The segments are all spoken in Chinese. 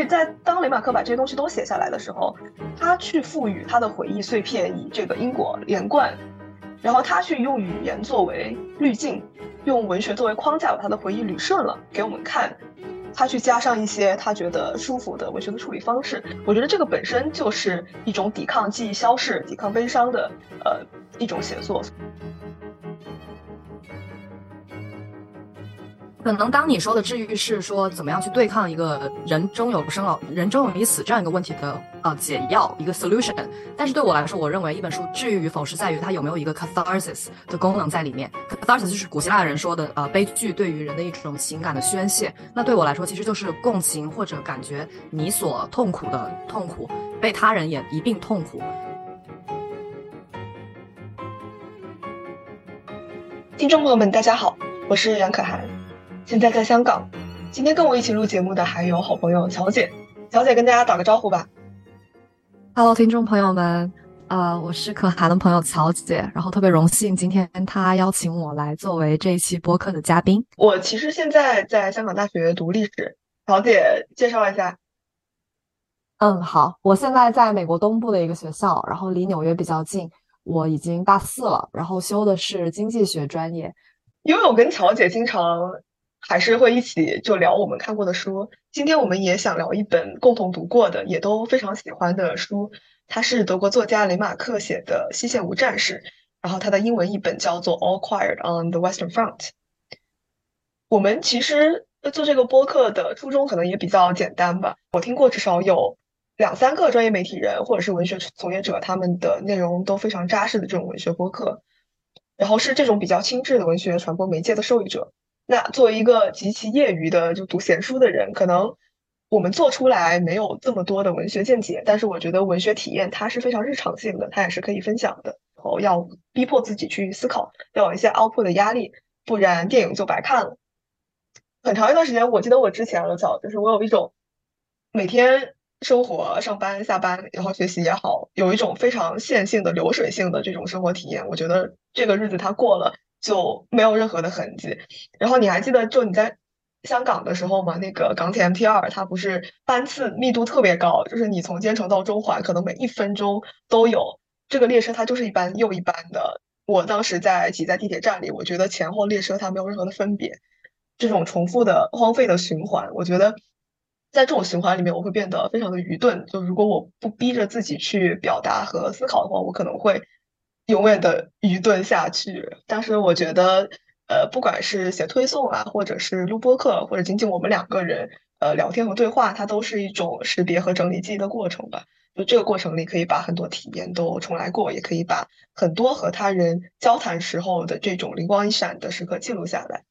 所以在当雷马克把这些东西都写下来的时候，他去赋予他的回忆碎片以这个因果连贯，然后他去用语言作为滤镜，用文学作为框架，把他的回忆捋顺了给我们看。他去加上一些他觉得舒服的文学的处理方式，我觉得这个本身就是一种抵抗记忆消逝、抵抗悲伤的呃一种写作。可能当你说的治愈是说怎么样去对抗一个人终有生老人终有一死这样一个问题的呃解药一个 solution，但是对我来说，我认为一本书治愈与否是在于它有没有一个 catharsis 的功能在里面。catharsis 就是古希腊人说的呃悲剧对于人的一种情感的宣泄。那对我来说，其实就是共情或者感觉你所痛苦的痛苦，被他人也一并痛苦。听众朋友们，大家好，我是杨可涵。现在在香港，今天跟我一起录节目的还有好朋友乔姐。乔姐跟大家打个招呼吧。Hello，听众朋友们，呃，我是可汗的朋友乔姐，然后特别荣幸今天她邀请我来作为这一期播客的嘉宾。我其实现在在香港大学读历史，乔姐介绍一下。嗯，好，我现在在美国东部的一个学校，然后离纽约比较近。我已经大四了，然后修的是经济学专业。因为我跟乔姐经常。还是会一起就聊我们看过的书。今天我们也想聊一本共同读过的，也都非常喜欢的书。它是德国作家雷马克写的《西线无战事》，然后它的英文译本叫做《All Quiet on the Western Front》。我们其实做这个播客的初衷可能也比较简单吧。我听过至少有两三个专业媒体人或者是文学从业者，他们的内容都非常扎实的这种文学播客，然后是这种比较轻质的文学传播媒介的受益者。那作为一个极其业余的就读闲书的人，可能我们做出来没有这么多的文学见解，但是我觉得文学体验它是非常日常性的，它也是可以分享的。然后要逼迫自己去思考，要有一些 output 的压力，不然电影就白看了。很长一段时间，我记得我之前了早，就是我有一种每天生活、上班、下班，然后学习也好，有一种非常线性的流水性的这种生活体验。我觉得这个日子它过了。就没有任何的痕迹。然后你还记得，就你在香港的时候吗？那个港铁 MT 二，它不是班次密度特别高，就是你从坚城到中环，可能每一分钟都有这个列车，它就是一班又一班的。我当时在挤在地铁站里，我觉得前后列车它没有任何的分别，这种重复的荒废的循环，我觉得在这种循环里面，我会变得非常的愚钝。就如果我不逼着自己去表达和思考的话，我可能会。永远的愚钝下去。但是我觉得，呃，不管是写推送啊，或者是录播课，或者仅仅我们两个人呃聊天和对话，它都是一种识别和整理记忆的过程吧。就这个过程里，可以把很多体验都重来过，也可以把很多和他人交谈时候的这种灵光一闪的时刻记录下来。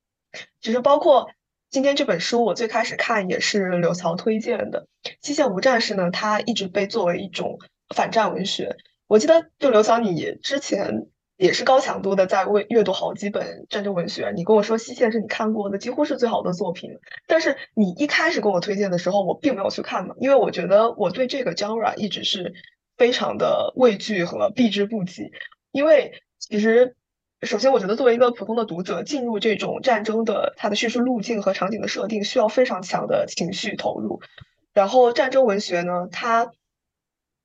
其实包括今天这本书，我最开始看也是刘曹推荐的《机械无战士》呢，它一直被作为一种反战文学。我记得，就刘强，你之前也是高强度的在为阅读好几本战争文学。你跟我说《西线》是你看过的几乎是最好的作品，但是你一开始跟我推荐的时候，我并没有去看嘛，因为我觉得我对这个 genre 一直是非常的畏惧和避之不及。因为其实，首先我觉得作为一个普通的读者，进入这种战争的它的叙事路径和场景的设定，需要非常强的情绪投入。然后战争文学呢，它。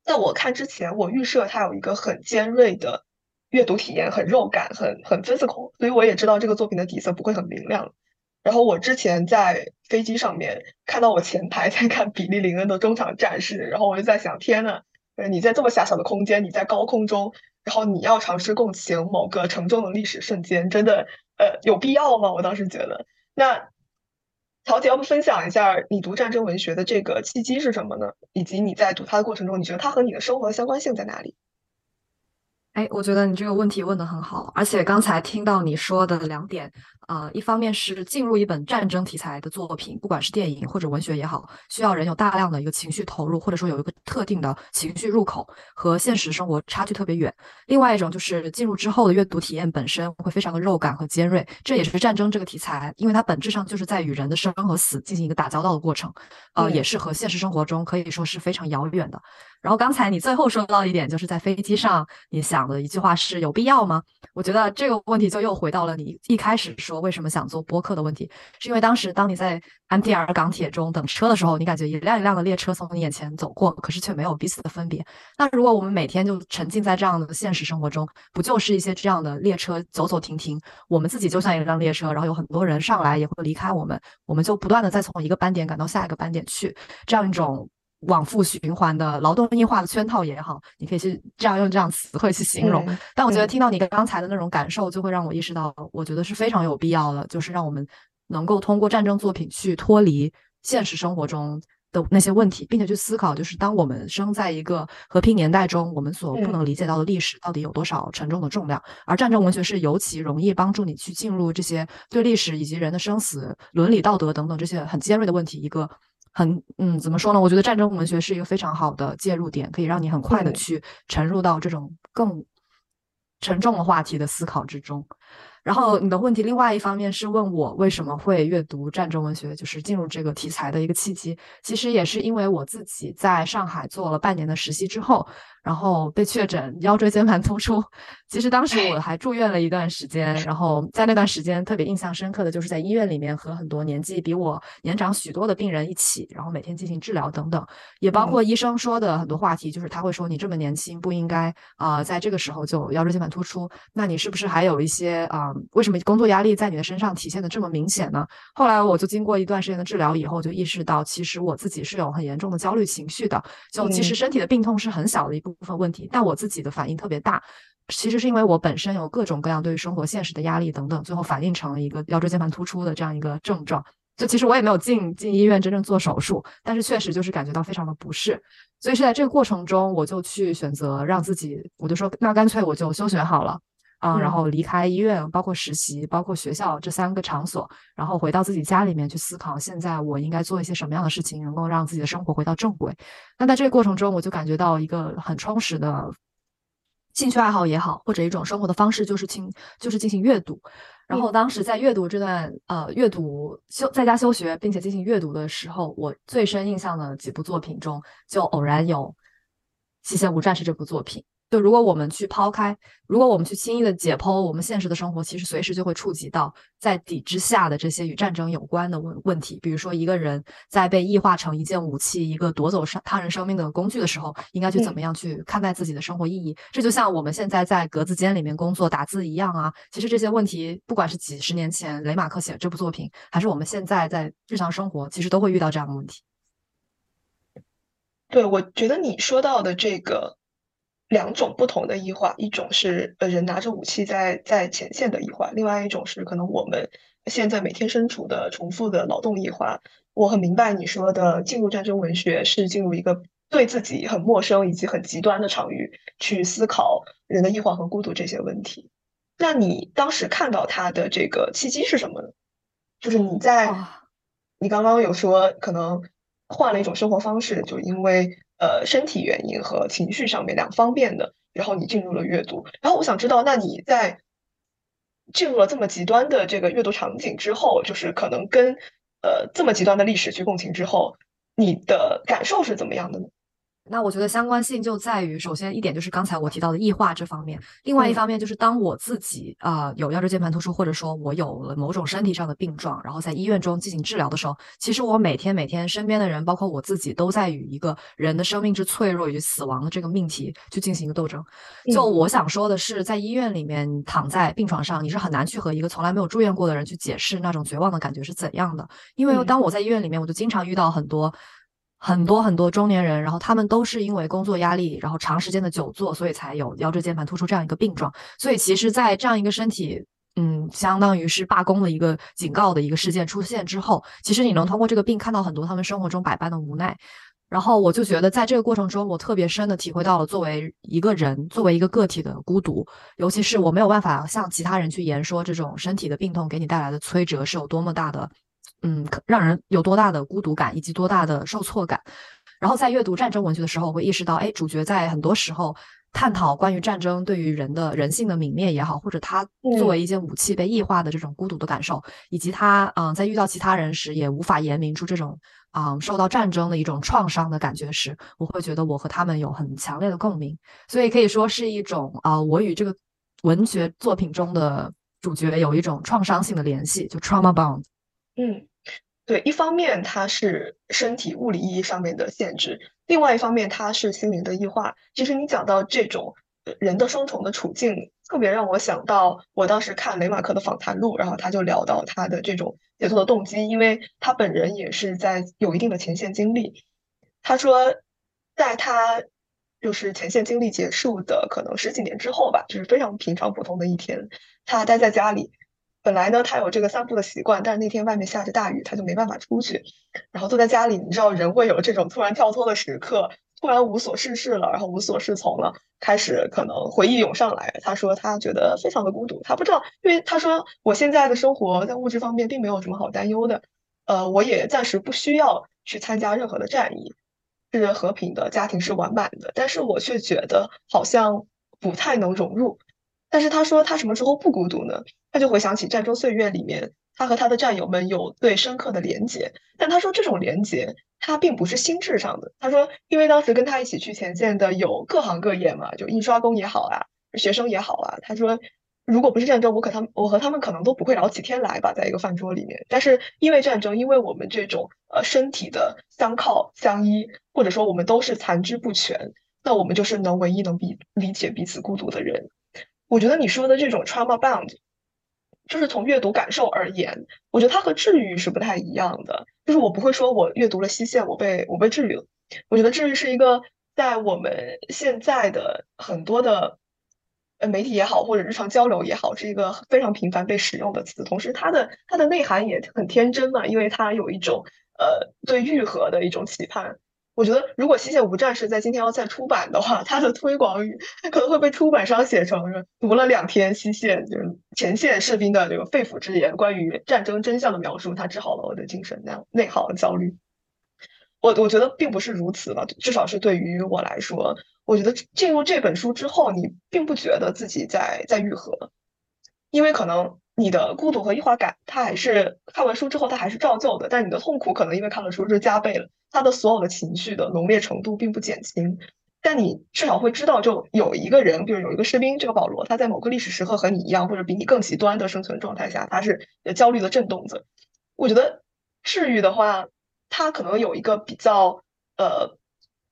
在我看之前，我预设它有一个很尖锐的阅读体验，很肉感，很很 physical，所以我也知道这个作品的底色不会很明亮。然后我之前在飞机上面看到我前排 在看比利林恩的中场战士，然后我就在想，天呐，你在这么狭小的空间，你在高空中，然后你要尝试共情某个沉重的历史瞬间，真的呃有必要吗？我当时觉得那。曹姐，要不分享一下你读战争文学的这个契机是什么呢？以及你在读它的过程中，你觉得它和你的生活的相关性在哪里？哎，我觉得你这个问题问的很好，而且刚才听到你说的两点，啊，一方面是进入一本战争题材的作品，不管是电影或者文学也好，需要人有大量的一个情绪投入，或者说有一个特定的情绪入口，和现实生活差距特别远。另外一种就是进入之后的阅读体验本身会非常的肉感和尖锐，这也是战争这个题材，因为它本质上就是在与人的生和死进行一个打交道的过程，呃，也是和现实生活中可以说是非常遥远的。然后刚才你最后说到一点，就是在飞机上，你想的一句话是有必要吗？我觉得这个问题就又回到了你一开始说。说为什么想做播客的问题，是因为当时当你在 MTR 港铁中等车的时候，你感觉一辆一辆的列车从你眼前走过，可是却没有彼此的分别。那如果我们每天就沉浸在这样的现实生活中，不就是一些这样的列车走走停停，我们自己就像一辆列车，然后有很多人上来也会离开我们，我们就不断的再从一个班点赶到下一个班点去，这样一种。往复循环的劳动异化的圈套也好，你可以去这样用这样词汇去形容。但我觉得听到你刚才的那种感受，就会让我意识到，我觉得是非常有必要的，就是让我们能够通过战争作品去脱离现实生活中的那些问题，并且去思考，就是当我们生在一个和平年代中，我们所不能理解到的历史到底有多少沉重的重量。而战争文学是尤其容易帮助你去进入这些对历史以及人的生死、伦理道德等等这些很尖锐的问题一个。很嗯，怎么说呢？我觉得战争文学是一个非常好的介入点，可以让你很快的去沉入到这种更沉重的话题的思考之中。然后你的问题，另外一方面是问我为什么会阅读战争文学，就是进入这个题材的一个契机。其实也是因为我自己在上海做了半年的实习之后，然后被确诊腰椎间盘突出。其实当时我还住院了一段时间，然后在那段时间特别印象深刻的就是在医院里面和很多年纪比我年长许多的病人一起，然后每天进行治疗等等，也包括医生说的很多话题，就是他会说你这么年轻不应该啊在这个时候就腰椎间盘突出，那你是不是还有一些啊？为什么工作压力在你的身上体现的这么明显呢？后来我就经过一段时间的治疗以后，就意识到，其实我自己是有很严重的焦虑情绪的。就其实身体的病痛是很小的一部部分问题，但我自己的反应特别大。其实是因为我本身有各种各样对于生活现实的压力等等，最后反映成了一个腰椎间盘突出的这样一个症状。就其实我也没有进进医院真正做手术，但是确实就是感觉到非常的不适。所以是在这个过程中，我就去选择让自己，我就说那干脆我就休学好了。啊，然后离开医院，包括实习，包括学校这三个场所，然后回到自己家里面去思考，现在我应该做一些什么样的事情，能够让自己的生活回到正轨。那在这个过程中，我就感觉到一个很充实的兴趣爱好也好，或者一种生活的方式，就是进就是进行阅读。然后当时在阅读这段呃阅读休在家休学，并且进行阅读的时候，我最深印象的几部作品中，就偶然有《西线无战事》这部作品。就如果我们去抛开，如果我们去轻易的解剖我们现实的生活，其实随时就会触及到在底之下的这些与战争有关的问问题。比如说，一个人在被异化成一件武器、一个夺走他他人生命的工具的时候，应该去怎么样去看待自己的生活意义？这就像我们现在在格子间里面工作打字一样啊。其实这些问题，不管是几十年前雷马克写这部作品，还是我们现在在日常生活，其实都会遇到这样的问题。对，我觉得你说到的这个。两种不同的异化，一种是呃人拿着武器在在前线的异化，另外一种是可能我们现在每天身处的重复的劳动异化。我很明白你说的进入战争文学是进入一个对自己很陌生以及很极端的场域去思考人的异化和孤独这些问题。那你当时看到他的这个契机是什么呢？就是你在你刚刚有说可能换了一种生活方式，就因为。呃，身体原因和情绪上面两方面的，然后你进入了阅读。然后我想知道，那你在进入了这么极端的这个阅读场景之后，就是可能跟呃这么极端的历史去共情之后，你的感受是怎么样的呢？那我觉得相关性就在于，首先一点就是刚才我提到的异化这方面，另外一方面就是当我自己啊有腰椎间盘突出，或者说我有了某种身体上的病状，然后在医院中进行治疗的时候，其实我每天每天身边的人，包括我自己，都在与一个人的生命之脆弱与死亡的这个命题去进行一个斗争。就我想说的是，在医院里面躺在病床上，你是很难去和一个从来没有住院过的人去解释那种绝望的感觉是怎样的，因为当我在医院里面，我就经常遇到很多。很多很多中年人，然后他们都是因为工作压力，然后长时间的久坐，所以才有腰椎间盘突出这样一个病状。所以其实，在这样一个身体，嗯，相当于是罢工的一个警告的一个事件出现之后，其实你能通过这个病看到很多他们生活中百般的无奈。然后我就觉得，在这个过程中，我特别深的体会到了作为一个人，作为一个个体的孤独，尤其是我没有办法向其他人去言说这种身体的病痛给你带来的摧折是有多么大的。嗯，让人有多大的孤独感，以及多大的受挫感。然后在阅读战争文学的时候，我会意识到，哎，主角在很多时候探讨关于战争对于人的人性的泯灭也好，或者他作为一件武器被异化的这种孤独的感受，以及他嗯在遇到其他人时也无法言明出这种啊受到战争的一种创伤的感觉时，我会觉得我和他们有很强烈的共鸣。所以可以说是一种啊，我与这个文学作品中的。主角有一种创伤性的联系，就 trauma bond。嗯，对，一方面它是身体物理意义上面的限制，另外一方面它是心灵的异化。其实你讲到这种人的双重的处境，特别让我想到我当时看雷马克的访谈录，然后他就聊到他的这种写作的动机，因为他本人也是在有一定的前线经历。他说，在他就是前线经历结束的可能十几年之后吧，就是非常平常普通的一天，他待在家里。本来呢，他有这个散步的习惯，但是那天外面下着大雨，他就没办法出去，然后坐在家里。你知道，人会有这种突然跳脱的时刻，突然无所事事了，然后无所适从了，开始可能回忆涌上来。他说他觉得非常的孤独，他不知道，因为他说我现在的生活在物质方面并没有什么好担忧的，呃，我也暂时不需要去参加任何的战役，是和平的，家庭是完满的，但是我却觉得好像不太能融入。但是他说他什么时候不孤独呢？他就回想起战争岁月里面，他和他的战友们有最深刻的连结。但他说这种连结，他并不是心智上的。他说，因为当时跟他一起去前线的有各行各业嘛，就印刷工也好啊，学生也好啊。他说，如果不是战争，我可他们我和他们可能都不会聊起天来吧，在一个饭桌里面。但是因为战争，因为我们这种呃身体的相靠相依，或者说我们都是残肢不全，那我们就是能唯一能比理解彼此孤独的人。我觉得你说的这种 trauma bound，就是从阅读感受而言，我觉得它和治愈是不太一样的。就是我不会说我阅读了西线，我被我被治愈了。我觉得治愈是一个在我们现在的很多的呃媒体也好，或者日常交流也好，是一个非常频繁被使用的词。同时，它的它的内涵也很天真嘛，因为它有一种呃对愈合的一种期盼。我觉得，如果《西线无战事》在今天要再出版的话，它的推广语可能会被出版商写成“读了两天西线就是前线士兵的这个肺腑之言，关于战争真相的描述，它治好了我的精神那样内耗和焦虑。”我我觉得并不是如此吧，至少是对于我来说，我觉得进入这本书之后，你并不觉得自己在在愈合，因为可能。你的孤独和异化感，它还是看完书之后，它还是照旧的。但你的痛苦可能因为看了书是加倍了，它的所有的情绪的浓烈程度并不减轻。但你至少会知道，就有一个人，比如有一个士兵，这个保罗，他在某个历史时刻和你一样，或者比你更极端的生存状态下，他是焦虑的震动子。我觉得治愈的话，它可能有一个比较呃，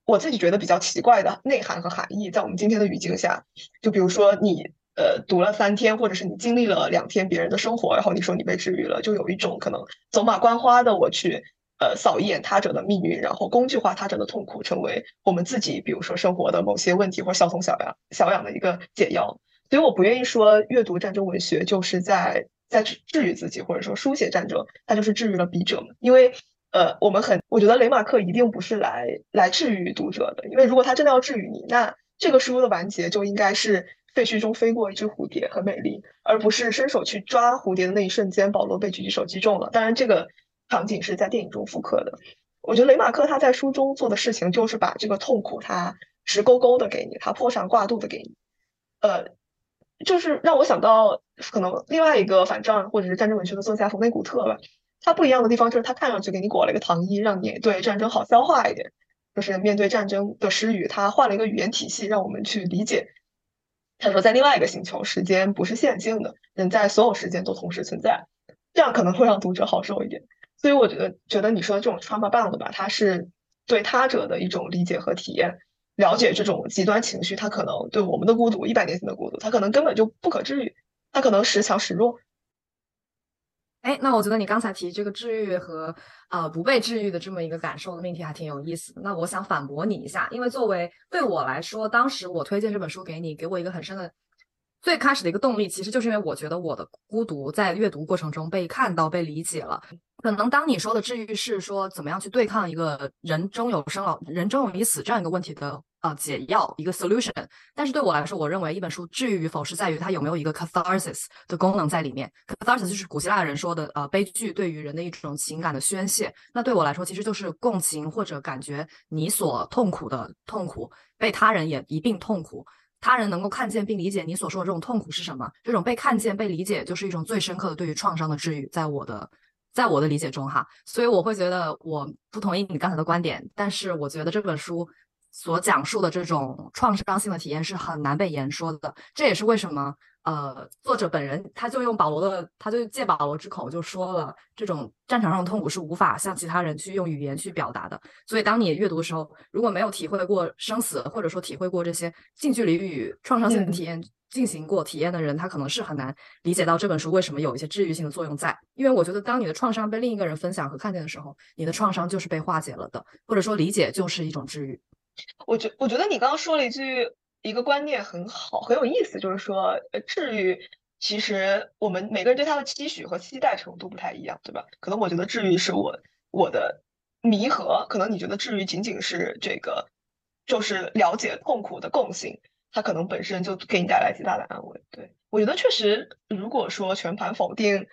我自己觉得比较奇怪的内涵和含义，在我们今天的语境下，就比如说你。呃，读了三天，或者是你经历了两天别人的生活，然后你说你被治愈了，就有一种可能走马观花的我去呃扫一眼他者的命运，然后工具化他者的痛苦，成为我们自己比如说生活的某些问题或小痛小痒小痒的一个解药。所以我不愿意说阅读战争文学就是在在治治愈自己，或者说书写战争，它就是治愈了笔者。因为呃，我们很我觉得雷马克一定不是来来治愈读者的，因为如果他真的要治愈你，那这个书的完结就应该是。废墟中飞过一只蝴蝶，很美丽，而不是伸手去抓蝴蝶的那一瞬间，保罗被狙击手击中了。当然，这个场景是在电影中复刻的。我觉得雷马克他在书中做的事情，就是把这个痛苦他直勾勾的给你，他破上挂肚的给你。呃，就是让我想到可能另外一个反战或者是战争文学的作家冯内古特吧。他不一样的地方就是他看上去给你裹了一个糖衣，让你对战争好消化一点。就是面对战争的失语，他换了一个语言体系，让我们去理解。他说，在另外一个星球，时间不是线性的，人在所有时间都同时存在，这样可能会让读者好受一点。所以我觉得，觉得你说的这种 trauma bound 吧，它是对他者的一种理解和体验，了解这种极端情绪，它可能对我们的孤独，一百年前的孤独，它可能根本就不可治愈，它可能时强时弱。哎，那我觉得你刚才提这个治愈和呃不被治愈的这么一个感受的命题还挺有意思的。那我想反驳你一下，因为作为对我来说，当时我推荐这本书给你，给我一个很深的最开始的一个动力，其实就是因为我觉得我的孤独在阅读过程中被看到、被理解了。可能当你说的治愈是说怎么样去对抗一个人终有生老人终有一死这样一个问题的。啊，解药一个 solution，但是对我来说，我认为一本书治愈与否是在于它有没有一个 catharsis 的功能在里面。catharsis 就是古希腊人说的，呃，悲剧对于人的一种情感的宣泄。那对我来说，其实就是共情或者感觉你所痛苦的痛苦，被他人也一并痛苦，他人能够看见并理解你所说的这种痛苦是什么。这种被看见、被理解，就是一种最深刻的对于创伤的治愈。在我的在我的理解中，哈，所以我会觉得我不同意你刚才的观点，但是我觉得这本书。所讲述的这种创伤性的体验是很难被言说的，这也是为什么呃，作者本人他就用保罗的，他就借保罗之口就说了，这种战场上的痛苦是无法向其他人去用语言去表达的。所以，当你阅读的时候，如果没有体会过生死，或者说体会过这些近距离与创伤性的体验进行过体验的人，他可能是很难理解到这本书为什么有一些治愈性的作用在。因为我觉得，当你的创伤被另一个人分享和看见的时候，你的创伤就是被化解了的，或者说理解就是一种治愈。我觉我觉得你刚刚说了一句。一个观念很好，很有意思，就是说，呃，治愈其实我们每个人对它的期许和期待程度不太一样，对吧？可能我觉得治愈是我我的弥合，可能你觉得治愈仅仅是这个，就是了解痛苦的共性，它可能本身就给你带来极大的安慰。对我觉得确实，如果说全盘否定，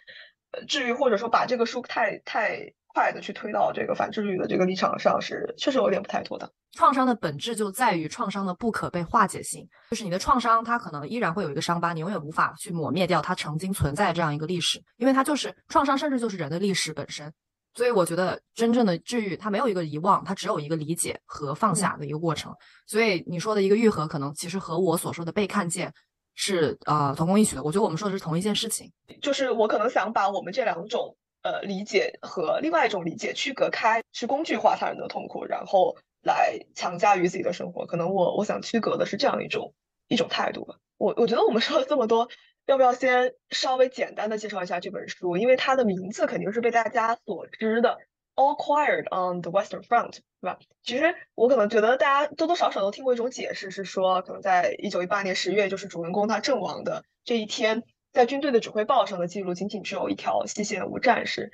呃，治愈或者说把这个书太太。快的去推到这个反治愈的这个立场上是确实有点不太妥当。创伤的本质就在于创伤的不可被化解性，就是你的创伤它可能依然会有一个伤疤，你永远无法去抹灭掉它曾经存在这样一个历史，因为它就是创伤，甚至就是人的历史本身。所以我觉得真正的治愈它没有一个遗忘，它只有一个理解和放下的一个过程。所以你说的一个愈合，可能其实和我所说的被看见是呃同工异曲的。我觉得我们说的是同一件事情，就是我可能想把我们这两种。呃，理解和另外一种理解区隔开，是工具化他人的痛苦，然后来强加于自己的生活。可能我我想区隔的是这样一种一种态度吧。我我觉得我们说了这么多，要不要先稍微简单的介绍一下这本书？因为它的名字肯定是被大家所知的，All Quiet on the Western Front，对吧？其实我可能觉得大家多多少少都听过一种解释，是说可能在一九一八年十月，就是主人公他阵亡的这一天。在军队的指挥报上的记录仅仅只有一条细线无战士，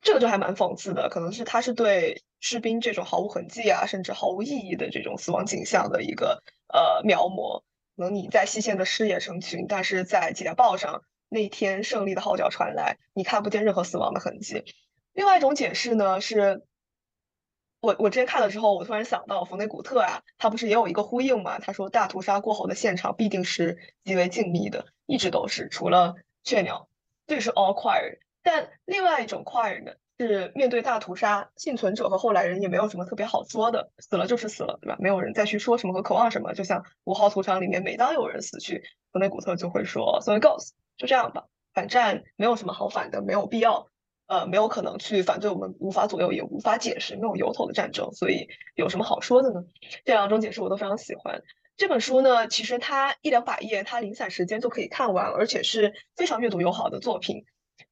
这个就还蛮讽刺的。可能是他是对士兵这种毫无痕迹啊，甚至毫无意义的这种死亡景象的一个呃描摹。可能你在西线的尸也成群，但是在捷报上那天胜利的号角传来，你看不见任何死亡的痕迹。另外一种解释呢是。我我之前看了之后，我突然想到冯内古特啊，他不是也有一个呼应嘛？他说大屠杀过后的现场必定是极为静谧的，一直都是，除了雀鸟，这是 all quiet。但另外一种 quiet 呢，是面对大屠杀，幸存者和后来人也没有什么特别好说的，死了就是死了，对吧？没有人再去说什么和渴望什么。就像五号屠场里面，每当有人死去，冯内古特就会说 so it goes，就这样吧，反战没有什么好反的，没有必要。呃，没有可能去反对我们无法左右也无法解释没有由头的战争，所以有什么好说的呢？这两种解释我都非常喜欢。这本书呢，其实它一两百页，它零散时间就可以看完，而且是非常阅读友好的作品。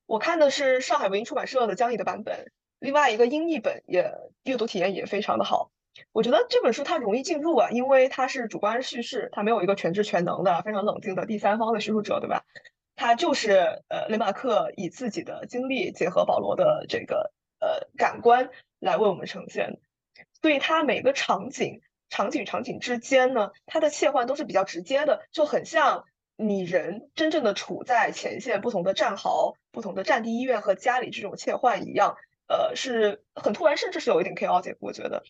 我看的是上海文艺出版社的江译的版本，另外一个英译本也阅读体验也非常的好。我觉得这本书它容易进入啊，因为它是主观叙事，它没有一个全知全能的非常冷静的第三方的叙述者，对吧？他就是呃，雷马克以自己的经历结合保罗的这个呃感官来为我们呈现，所以他每个场景、场景与、场景之间呢，它的切换都是比较直接的，就很像你人真正的处在前线，不同的战壕、不同的战地医院和家里这种切换一样，呃，是很突然，甚至是有一点 chaotic。我觉得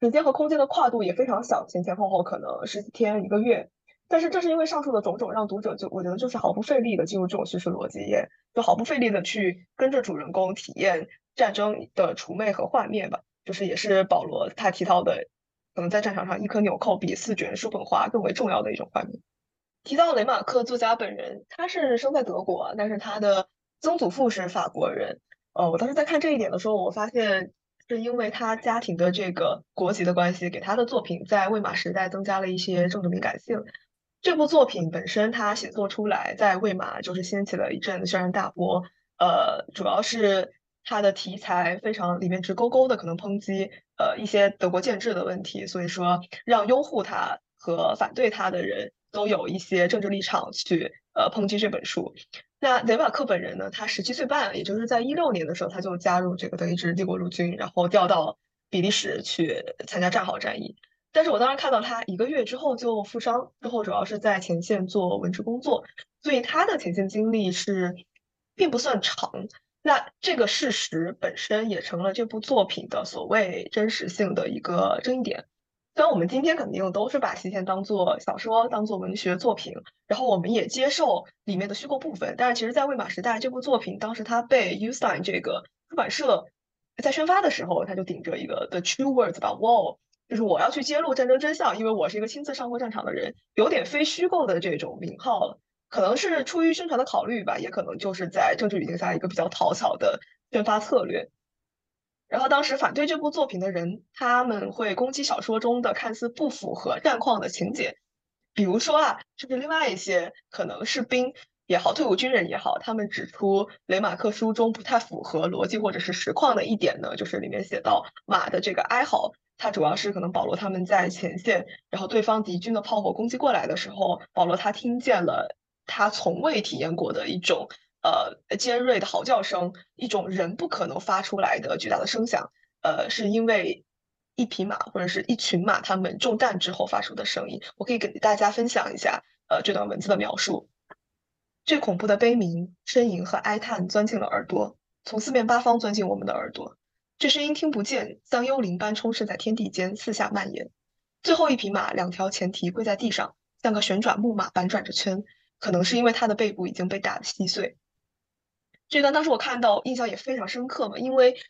时间和空间的跨度也非常小，前前后后可能十几天、一个月。但是正是因为上述的种种，让读者就我觉得就是毫不费力的进入这种叙事逻辑，也就毫不费力的去跟着主人公体验战争的除魅和幻灭吧。就是也是保罗他提到的，可能在战场上一颗纽扣比四卷书本花更为重要的一种幻灭。提到雷马克作家本人，他是生在德国，但是他的曾祖父是法国人。呃，我当时在看这一点的时候，我发现是因为他家庭的这个国籍的关系，给他的作品在魏玛时代增加了一些政治敏感性。这部作品本身，他写作出来在魏玛就是掀起了一阵轩然大波。呃，主要是他的题材非常里面直勾勾的可能抨击呃一些德国建制的问题，所以说让拥护他和反对他的人都有一些政治立场去呃抨击这本书。那雷马克本人呢，他十七岁半，也就是在一六年的时候，他就加入这个德意志帝国陆军，然后调到比利时去参加战壕战役。但是我当时看到他一个月之后就负伤，之后主要是在前线做文职工作，所以他的前线经历是并不算长。那这个事实本身也成了这部作品的所谓真实性的一个争议点。虽然我们今天肯定都是把西线当做小说、当做文学作品，然后我们也接受里面的虚构部分，但是其实，在魏玛时代这部作品当时它被 u s t i n 这个出版社在宣发的时候，他就顶着一个 The True Words 把 Wall。就是我要去揭露战争真相，因为我是一个亲自上过战场的人，有点非虚构的这种名号了。可能是出于宣传的考虑吧，也可能就是在政治语境下一个比较讨巧的宣发策略。然后当时反对这部作品的人，他们会攻击小说中的看似不符合战况的情节，比如说啊，就是另外一些可能士兵也好，退伍军人也好，他们指出雷马克书中不太符合逻辑或者是实况的一点呢，就是里面写到马的这个哀嚎，它主要是可能保罗他们在前线，然后对方敌军的炮火攻击过来的时候，保罗他听见了他从未体验过的一种。呃，尖锐的嚎叫声，一种人不可能发出来的巨大的声响，呃，是因为一匹马或者是一群马，它们中弹之后发出的声音。我可以给大家分享一下，呃，这段文字的描述。最恐怖的悲鸣、呻吟和哀叹钻进了耳朵，从四面八方钻进我们的耳朵。这声音听不见，像幽灵般充斥在天地间，四下蔓延。最后一匹马，两条前蹄跪在地上，像个旋转木马般转着圈，可能是因为它的背部已经被打得稀碎。这段当时我看到印象也非常深刻嘛，因为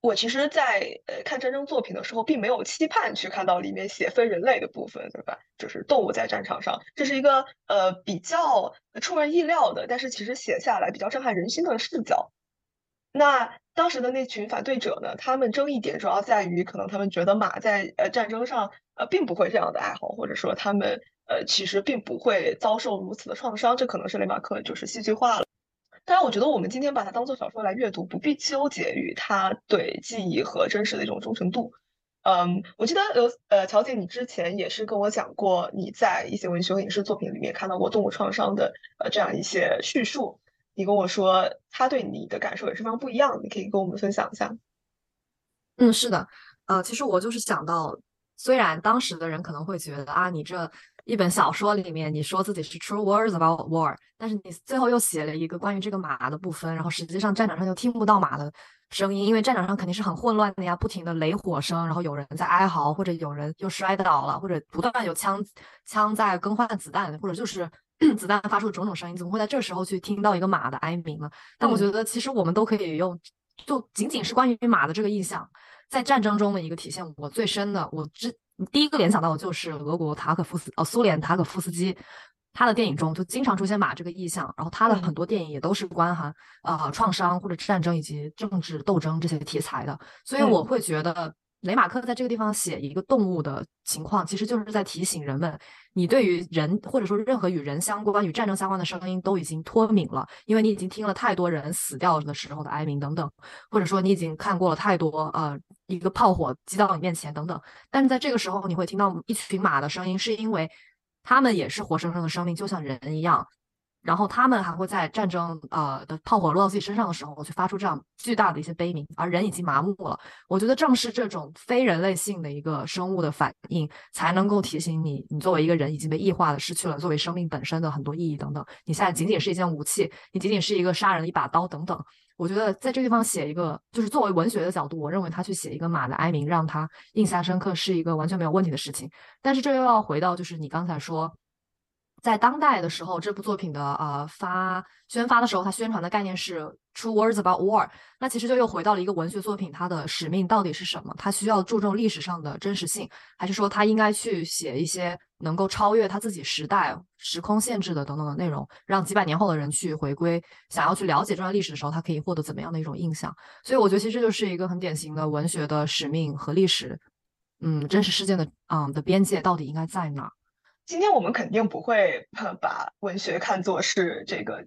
我其实，在呃看战争作品的时候，并没有期盼去看到里面写非人类的部分，对吧？就是动物在战场上，这是一个呃比较出人意料的，但是其实写下来比较震撼人心的视角。那当时的那群反对者呢，他们争议点主要在于，可能他们觉得马在呃战争上呃并不会这样的哀嚎，或者说他们呃其实并不会遭受如此的创伤，这可能是雷马克就是戏剧化了。当然，我觉得我们今天把它当做小说来阅读，不必纠结于它对记忆和真实的一种忠诚度。嗯，我记得有呃，乔姐，你之前也是跟我讲过，你在一些文学和影视作品里面看到过动物创伤的呃这样一些叙述。你跟我说，他对你的感受也是非常不一样的，你可以跟我们分享一下。嗯，是的，呃，其实我就是想到，虽然当时的人可能会觉得啊，你这。一本小说里面，你说自己是 true words about war，但是你最后又写了一个关于这个马的部分，然后实际上战场上就听不到马的声音，因为战场上肯定是很混乱的呀，不停的雷火声，然后有人在哀嚎，或者有人又摔倒了，或者不断有枪枪在更换子弹，或者就是 子弹发出的种种声音，怎么会在这时候去听到一个马的哀鸣呢？但我觉得其实我们都可以用，就仅仅是关于马的这个意象，在战争中的一个体现，我最深的，我之。第一个联想到的就是俄国塔可夫斯，呃，苏联塔可夫斯基，他的电影中就经常出现马这个意象，然后他的很多电影也都是关含呃创伤或者战争以及政治斗争这些题材的，所以我会觉得。雷马克在这个地方写一个动物的情况，其实就是在提醒人们，你对于人或者说任何与人相关、与战争相关的声音都已经脱敏了，因为你已经听了太多人死掉的时候的哀鸣等等，或者说你已经看过了太多呃一个炮火击到你面前等等。但是在这个时候，你会听到一群马的声音，是因为他们也是活生生的生命，就像人一样。然后他们还会在战争呃的炮火落到自己身上的时候，去发出这样巨大的一些悲鸣，而人已经麻木了。我觉得正是这种非人类性的一个生物的反应，才能够提醒你，你作为一个人已经被异化的，失去了作为生命本身的很多意义等等。你现在仅仅是一件武器，你仅仅是一个杀人的一把刀等等。我觉得在这个地方写一个，就是作为文学的角度，我认为他去写一个马的哀鸣，让他印象深刻，是一个完全没有问题的事情。但是这又要回到，就是你刚才说。在当代的时候，这部作品的呃发宣发的时候，它宣传的概念是 true words about war。那其实就又回到了一个文学作品，它的使命到底是什么？它需要注重历史上的真实性，还是说它应该去写一些能够超越它自己时代、时空限制的等等的内容，让几百年后的人去回归，想要去了解这段历史的时候，他可以获得怎么样的一种印象？所以我觉得其实这就是一个很典型的文学的使命和历史，嗯，真实事件的嗯的边界到底应该在哪？今天我们肯定不会把文学看作是这个，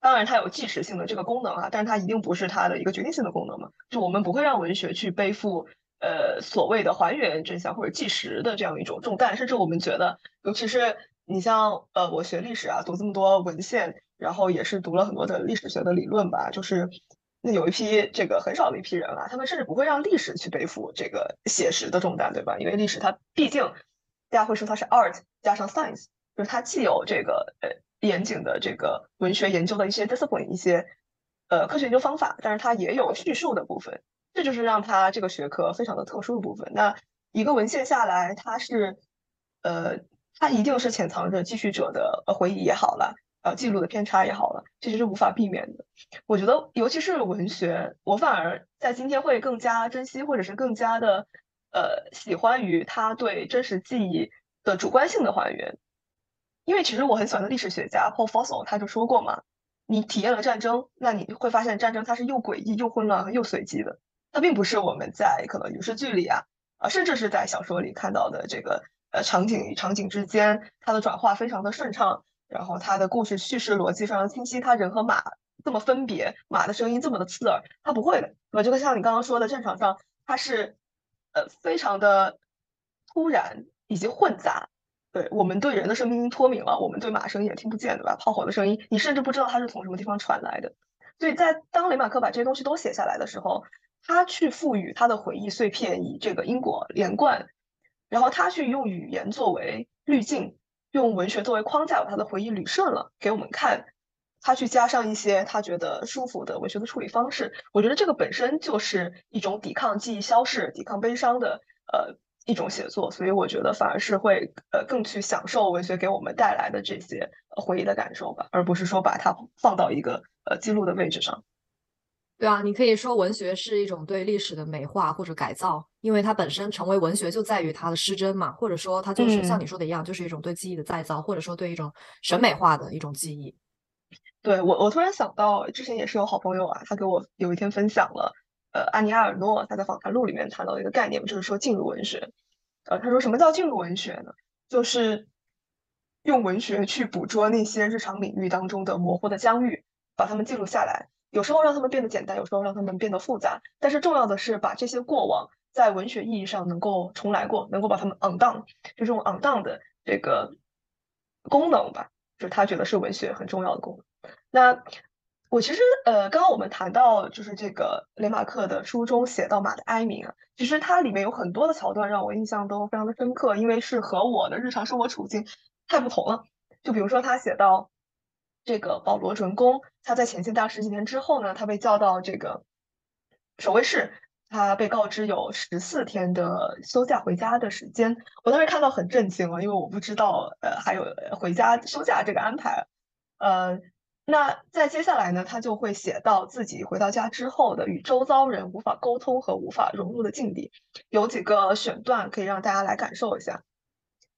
当然它有纪实性的这个功能啊，但是它一定不是它的一个决定性的功能嘛。就我们不会让文学去背负呃所谓的还原真相或者纪实的这样一种重担，甚至我们觉得，尤其是你像呃我学历史啊，读这么多文献，然后也是读了很多的历史学的理论吧，就是那有一批这个很少的一批人啊，他们甚至不会让历史去背负这个写实的重担，对吧？因为历史它毕竟。大家会说它是 art 加上 science，就是它既有这个呃严谨的这个文学研究的一些 discipline 一些呃科学研究方法，但是它也有叙述的部分，这就是让它这个学科非常的特殊的部分。那一个文献下来，它是呃它一定是潜藏着记叙者的呃回忆也好了，呃记录的偏差也好了，这是无法避免的。我觉得尤其是文学，我反而在今天会更加珍惜，或者是更加的。呃，喜欢于他对真实记忆的主观性的还原，因为其实我很喜欢的历史学家 Paul Fussell 他就说过嘛，你体验了战争，那你会发现战争它是又诡异又混乱又随机的，它并不是我们在可能影视剧里啊啊，甚至是在小说里看到的这个呃场景与场景之间它的转化非常的顺畅，然后它的故事叙事逻辑非常清晰，它人和马这么分别，马的声音这么的刺耳，它不会的，对吧？就像你刚刚说的，战场上它是呃非常的突然以及混杂。对我们对人的声音脱敏了，我们对马声音也听不见，对吧？炮火的声音，你甚至不知道它是从什么地方传来的。所以在当雷马克把这些东西都写下来的时候，他去赋予他的回忆碎片以这个因果连贯，然后他去用语言作为滤镜，用文学作为框架，把他的回忆捋顺了给我们看。他去加上一些他觉得舒服的文学的处理方式，我觉得这个本身就是一种抵抗记忆消逝、抵抗悲伤的呃。一种写作，所以我觉得反而是会呃更去享受文学给我们带来的这些回忆的感受吧，而不是说把它放到一个呃记录的位置上。对啊，你可以说文学是一种对历史的美化或者改造，因为它本身成为文学就在于它的失真嘛，或者说它就是像你说的一样，就是一种对记忆的再造，或者说对一种审美化的一种记忆。对我，我突然想到，之前也是有好朋友啊，他给我有一天分享了。呃，安妮埃尔诺他在访谈录里面谈到一个概念，就是说进入文学。呃，他说什么叫进入文学呢？就是用文学去捕捉那些日常领域当中的模糊的疆域，把它们记录下来。有时候让他们变得简单，有时候让他们变得复杂。但是重要的是把这些过往在文学意义上能够重来过，能够把它们 on down，就这种 on down 的这个功能吧，就是他觉得是文学很重要的功能。那。我其实呃，刚刚我们谈到就是这个雷马克的书中写到马的哀鸣啊，其实它里面有很多的桥段让我印象都非常的深刻，因为是和我的日常生活处境太不同了。就比如说他写到这个保罗准公，他在前线大十几年之后呢，他被叫到这个守卫室，他被告知有十四天的休假回家的时间。我当时看到很震惊了，因为我不知道呃还有回家休假这个安排，呃。那在接下来呢，他就会写到自己回到家之后的与周遭人无法沟通和无法融入的境地。有几个选段可以让大家来感受一下。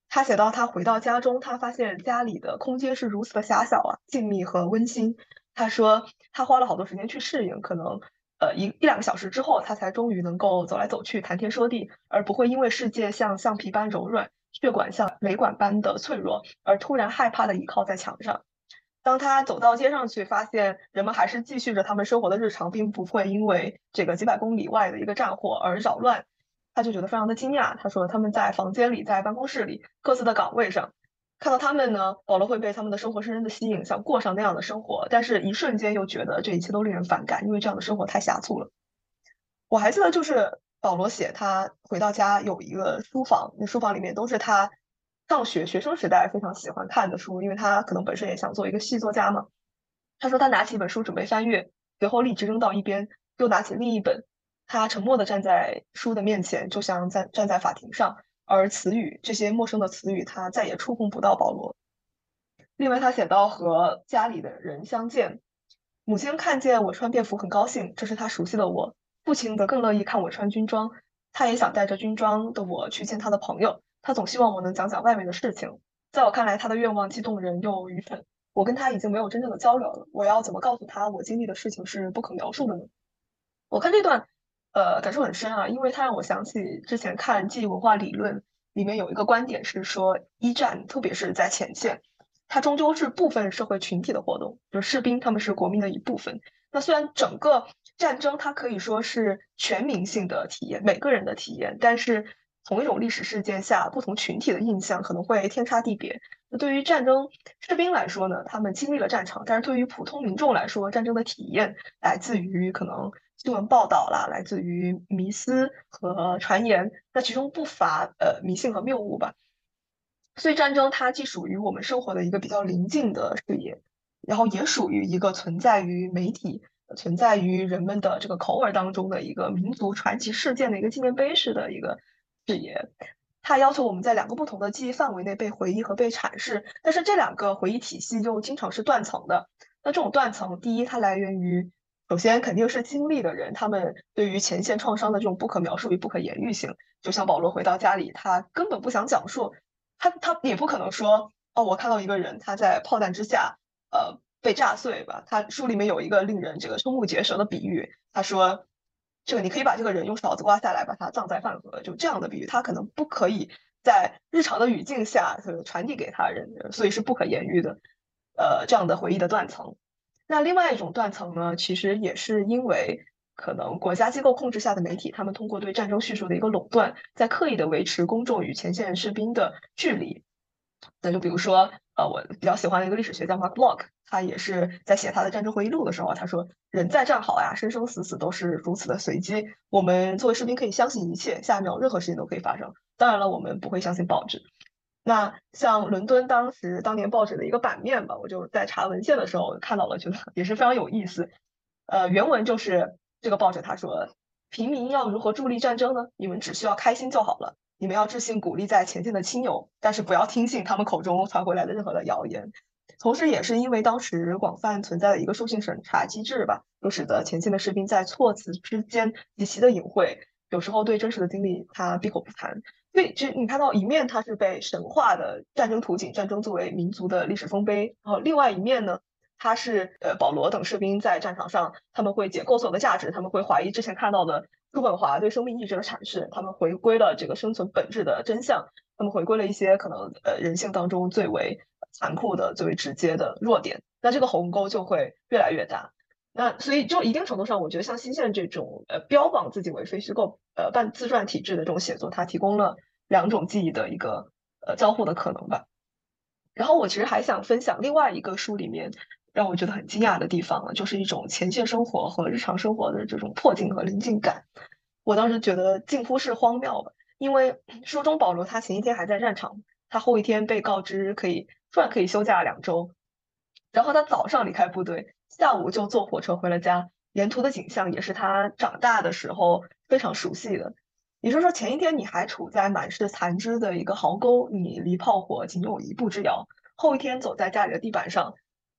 他写到他回到家中，他发现家里的空间是如此的狭小啊，静谧和温馨。他说他花了好多时间去适应，可能呃一一两个小时之后，他才终于能够走来走去，谈天说地，而不会因为世界像橡皮般柔软，血管像雷管般的脆弱，而突然害怕的倚靠在墙上。当他走到街上去，发现人们还是继续着他们生活的日常，并不会因为这个几百公里外的一个战火而扰乱，他就觉得非常的惊讶。他说他们在房间里，在办公室里，各自的岗位上，看到他们呢，保罗会被他们的生活深深的吸引，想过上那样的生活，但是一瞬间又觉得这一切都令人反感，因为这样的生活太狭促了。我还记得，就是保罗写他回到家有一个书房，那书房里面都是他。上学学生时代非常喜欢看的书，因为他可能本身也想做一个戏作家嘛。他说他拿起一本书准备翻阅，随后立即扔到一边，又拿起另一本。他沉默地站在书的面前，就像在站在法庭上。而词语这些陌生的词语，他再也触碰不到保罗。另外，他写到和家里的人相见，母亲看见我穿便服很高兴，这是他熟悉的我。父亲则更乐意看我穿军装，他也想带着军装的我去见他的朋友。他总希望我能讲讲外面的事情，在我看来，他的愿望既动人又愚蠢。我跟他已经没有真正的交流了，我要怎么告诉他我经历的事情是不可描述的呢？我看这段，呃，感受很深啊，因为它让我想起之前看记忆文化理论里面有一个观点是说，一战特别是在前线，它终究是部分社会群体的活动，就是士兵他们是国民的一部分。那虽然整个战争它可以说是全民性的体验，每个人的体验，但是。同一种历史事件下，不同群体的印象可能会天差地别。那对于战争士兵来说呢，他们经历了战场；但是对于普通民众来说，战争的体验来自于可能新闻报道啦，来自于迷思和传言。那其中不乏呃迷信和谬误吧。所以战争它既属于我们生活的一个比较临近的视野，然后也属于一个存在于媒体、存在于人们的这个口耳当中的一个民族传奇事件的一个纪念碑式的一个。视野，它要求我们在两个不同的记忆范围内被回忆和被阐释，但是这两个回忆体系又经常是断层的。那这种断层，第一，它来源于首先肯定是经历的人，他们对于前线创伤的这种不可描述与不可言喻性。就像保罗回到家里，他根本不想讲述，他他也不可能说哦，我看到一个人他在炮弹之下，呃，被炸碎吧。他书里面有一个令人这个瞠目结舌的比喻，他说，这个你可以把这个人用勺子刮下来，把他葬在饭盒，就这样的比喻，他可能不可以在日常的语境下传递给他人，所以是不可言喻的。呃，这样的回忆的断层。那另外一种断层呢，其实也是因为可能国家机构控制下的媒体，他们通过对战争叙述的一个垄断，在刻意的维持公众与前线士兵的距离。那就比如说，呃，我比较喜欢的一个历史学家 Mark Block，他也是在写他的战争回忆录的时候，他说：“人在战壕呀，生生死死都是如此的随机。我们作为士兵可以相信一切，下一秒任何事情都可以发生。当然了，我们不会相信报纸。那像伦敦当时当年报纸的一个版面吧，我就在查文献的时候看到了，觉得也是非常有意思。呃，原文就是这个报纸他说：平民要如何助力战争呢？你们只需要开心就好了。”你们要致信鼓励在前线的亲友，但是不要听信他们口中传回来的任何的谣言。同时，也是因为当时广泛存在的一个书信审查机制吧，就使得前线的士兵在措辞之间极其的隐晦，有时候对真实的经历他闭口不谈。所以，其实你看到一面他是被神话的战争图景，战争作为民族的历史丰碑，然后另外一面呢，他是呃保罗等士兵在战场上他们会解构所有的价值，他们会怀疑之前看到的。叔本华对生命意志的阐释，他们回归了这个生存本质的真相，他们回归了一些可能呃人性当中最为残酷的、最为直接的弱点，那这个鸿沟就会越来越大。那所以就一定程度上，我觉得像新线这种呃标榜自己为非虚构呃半自传体制的这种写作，它提供了两种记忆的一个呃交互的可能吧。然后我其实还想分享另外一个书里面。让我觉得很惊讶的地方了，就是一种前线生活和日常生活的这种迫近和临近感。我当时觉得近乎是荒谬的，因为 书中保罗他前一天还在战场，他后一天被告知可以突然可以休假两周，然后他早上离开部队，下午就坐火车回了家，沿途的景象也是他长大的时候非常熟悉的。也就是说，前一天你还处在满是残肢的一个壕沟，你离炮火仅有一步之遥，后一天走在家里的地板上。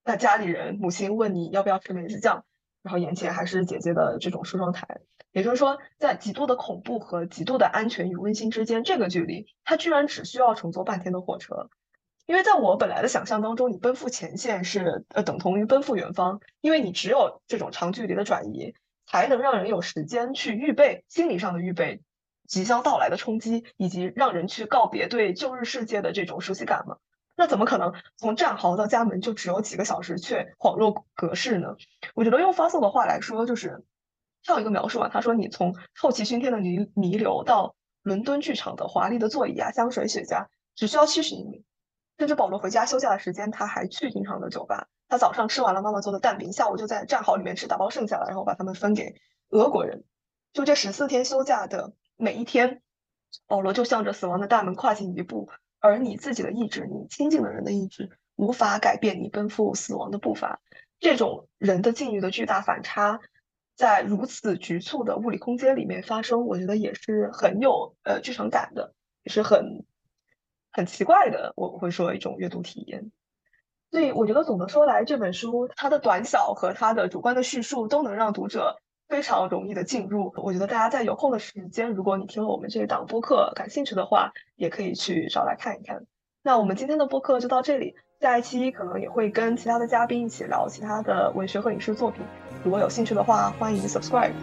那家里人，母亲问你要不要吃梅子酱，然后眼前还是姐姐的这种梳妆台，也就是说，在极度的恐怖和极度的安全与温馨之间，这个距离，他居然只需要乘坐半天的火车。因为在我本来的想象当中，你奔赴前线是呃等同于奔赴远方，因为你只有这种长距离的转移，才能让人有时间去预备心理上的预备即将到来的冲击，以及让人去告别对旧日世界的这种熟悉感嘛。那怎么可能从战壕到家门就只有几个小时，却恍若隔世呢？我觉得用发送的话来说，就是跳一个描述啊，他说你从臭气熏天的泥泥流到伦敦剧场的华丽的座椅啊、香水、雪茄，只需要七十英里。甚至保罗回家休假的时间，他还去经常的酒吧。他早上吃完了妈妈做的蛋饼，下午就在战壕里面吃打包剩下的，然后把它们分给俄国人。就这十四天休假的每一天，保罗就向着死亡的大门跨进一步。而你自己的意志，你亲近的人的意志，无法改变你奔赴死亡的步伐。这种人的境遇的巨大反差，在如此局促的物理空间里面发生，我觉得也是很有呃剧场感的，也是很很奇怪的。我会说一种阅读体验。所以我觉得总的说来，这本书它的短小和它的主观的叙述，都能让读者。非常容易的进入，我觉得大家在有空的时间，如果你听了我们这一档播客感兴趣的话，也可以去找来看一看。那我们今天的播客就到这里，下一期可能也会跟其他的嘉宾一起聊其他的文学和影视作品。如果有兴趣的话，欢迎 subscribe。